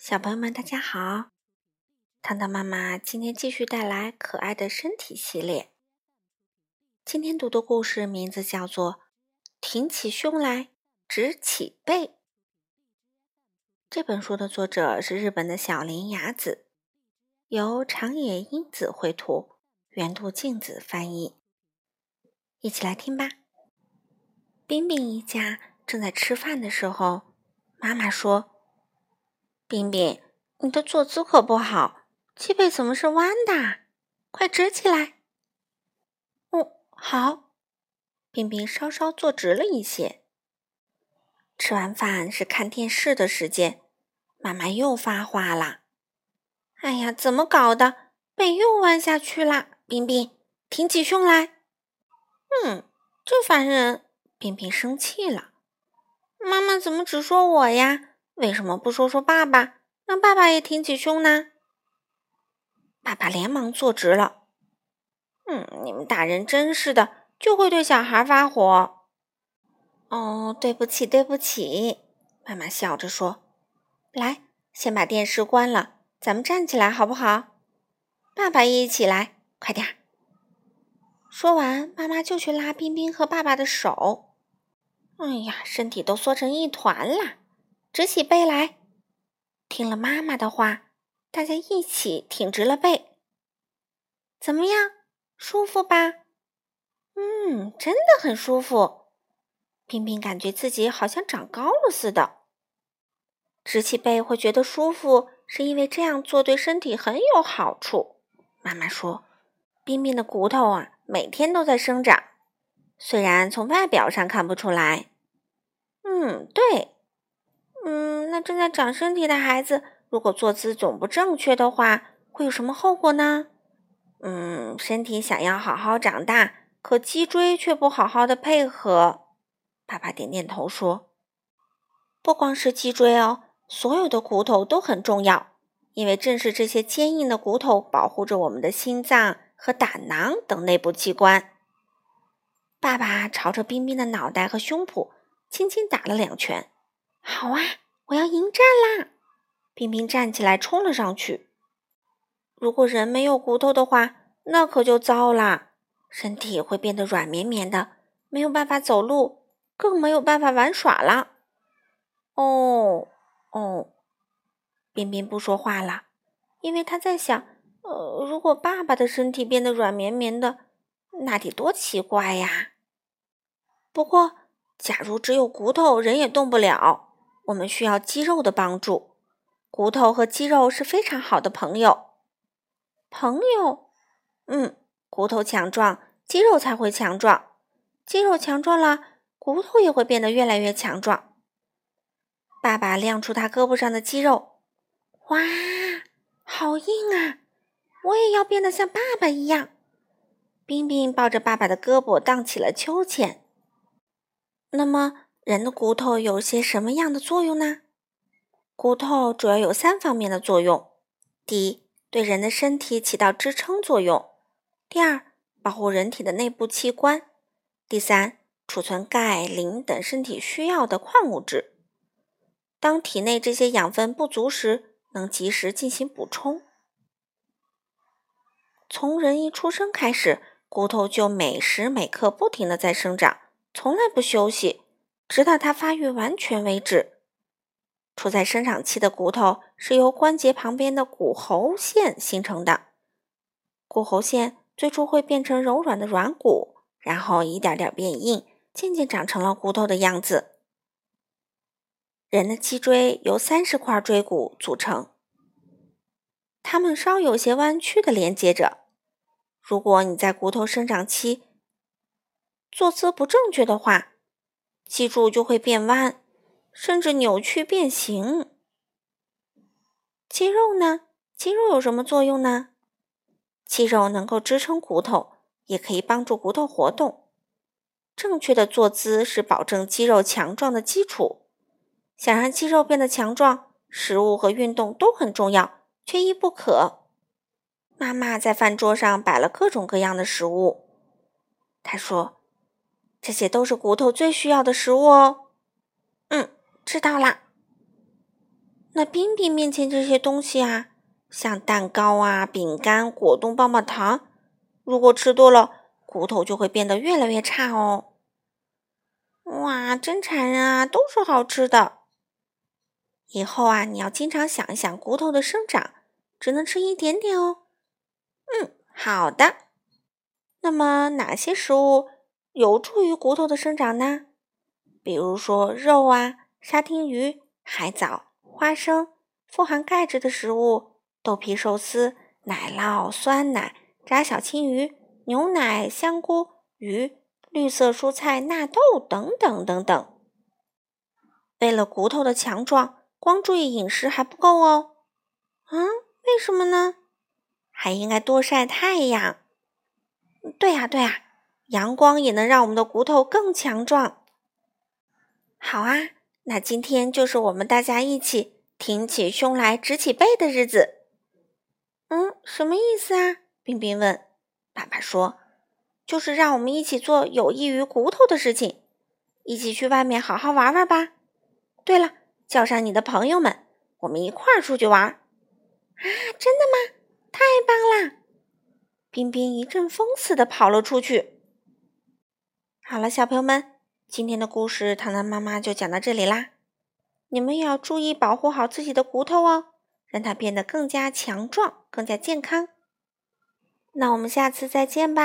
小朋友们，大家好！糖糖妈妈今天继续带来可爱的身体系列。今天读的故事名字叫做《挺起胸来，直起背》。这本书的作者是日本的小林雅子，由长野英子绘图，原渡静子翻译。一起来听吧。冰冰一家正在吃饭的时候，妈妈说。冰冰，你的坐姿可不好，脊背怎么是弯的？快直起来！哦，好。冰冰稍稍坐直了一些。吃完饭是看电视的时间，妈妈又发话了：“哎呀，怎么搞的？背又弯下去了。”冰冰，挺起胸来。嗯，真烦人！冰冰生气了。妈妈怎么只说我呀？为什么不说说爸爸，让爸爸也挺起胸呢？爸爸连忙坐直了。嗯，你们大人真是的，就会对小孩发火。哦，对不起，对不起。妈妈笑着说：“来，先把电视关了，咱们站起来好不好？”爸爸也一起来，快点儿。说完，妈妈就去拉冰冰和爸爸的手。哎呀，身体都缩成一团了。直起背来，听了妈妈的话，大家一起挺直了背。怎么样，舒服吧？嗯，真的很舒服。冰冰感觉自己好像长高了似的。直起背会觉得舒服，是因为这样做对身体很有好处。妈妈说，冰冰的骨头啊，每天都在生长，虽然从外表上看不出来。嗯，对。那正在长身体的孩子，如果坐姿总不正确的话，会有什么后果呢？嗯，身体想要好好长大，可脊椎却不好好的配合。爸爸点点头说：“不光是脊椎哦，所有的骨头都很重要，因为正是这些坚硬的骨头保护着我们的心脏和胆囊等内部器官。”爸爸朝着冰冰的脑袋和胸脯轻轻打了两拳。好啊，我要迎战啦！冰冰站起来冲了上去。如果人没有骨头的话，那可就糟啦，身体会变得软绵绵的，没有办法走路，更没有办法玩耍了。哦哦，冰冰不说话了，因为他在想：呃，如果爸爸的身体变得软绵绵的，那得多奇怪呀！不过，假如只有骨头，人也动不了。我们需要肌肉的帮助，骨头和肌肉是非常好的朋友。朋友，嗯，骨头强壮，肌肉才会强壮。肌肉强壮了，骨头也会变得越来越强壮。爸爸亮出他胳膊上的肌肉，哇，好硬啊！我也要变得像爸爸一样。冰冰抱着爸爸的胳膊荡起了秋千。那么。人的骨头有些什么样的作用呢？骨头主要有三方面的作用：第一，对人的身体起到支撑作用；第二，保护人体的内部器官；第三，储存钙、磷等身体需要的矿物质。当体内这些养分不足时，能及时进行补充。从人一出生开始，骨头就每时每刻不停的在生长，从来不休息。直到它发育完全为止。处在生长期的骨头是由关节旁边的骨骺线形成的。骨骺线最初会变成柔软的软骨，然后一点点变硬，渐渐长成了骨头的样子。人的脊椎由三十块椎骨组成，它们稍有些弯曲的连接着。如果你在骨头生长期坐姿不正确的话，脊柱就会变弯，甚至扭曲变形。肌肉呢？肌肉有什么作用呢？肌肉能够支撑骨头，也可以帮助骨头活动。正确的坐姿是保证肌肉强壮的基础。想让肌肉变得强壮，食物和运动都很重要，缺一不可。妈妈在饭桌上摆了各种各样的食物。她说。这些都是骨头最需要的食物哦。嗯，知道啦。那冰冰面前这些东西啊，像蛋糕啊、饼干、果冻、棒棒糖，如果吃多了，骨头就会变得越来越差哦。哇，真馋人啊！都是好吃的。以后啊，你要经常想一想骨头的生长，只能吃一点点哦。嗯，好的。那么哪些食物有助于骨头的生长呢？比如说肉啊、沙丁鱼、海藻、花生、富含钙质的食物、豆皮寿司、奶酪、酸奶、炸小青鱼、牛奶、香菇、鱼、绿色蔬菜、纳豆等等等等。为了骨头的强壮，光注意饮食还不够哦。嗯，为什么呢？还应该多晒太阳。对呀，对呀，阳光也能让我们的骨头更强壮。好啊，那今天就是我们大家一起挺起胸来、直起背的日子。嗯，什么意思啊？冰冰问。爸爸说，就是让我们一起做有益于骨头的事情，一起去外面好好玩玩吧。对了，叫上你的朋友们，我们一块儿出去玩。啊，真的吗？太棒啦！冰冰一阵风似的跑了出去。好了，小朋友们，今天的故事糖糖妈妈就讲到这里啦。你们也要注意保护好自己的骨头哦，让它变得更加强壮、更加健康。那我们下次再见吧。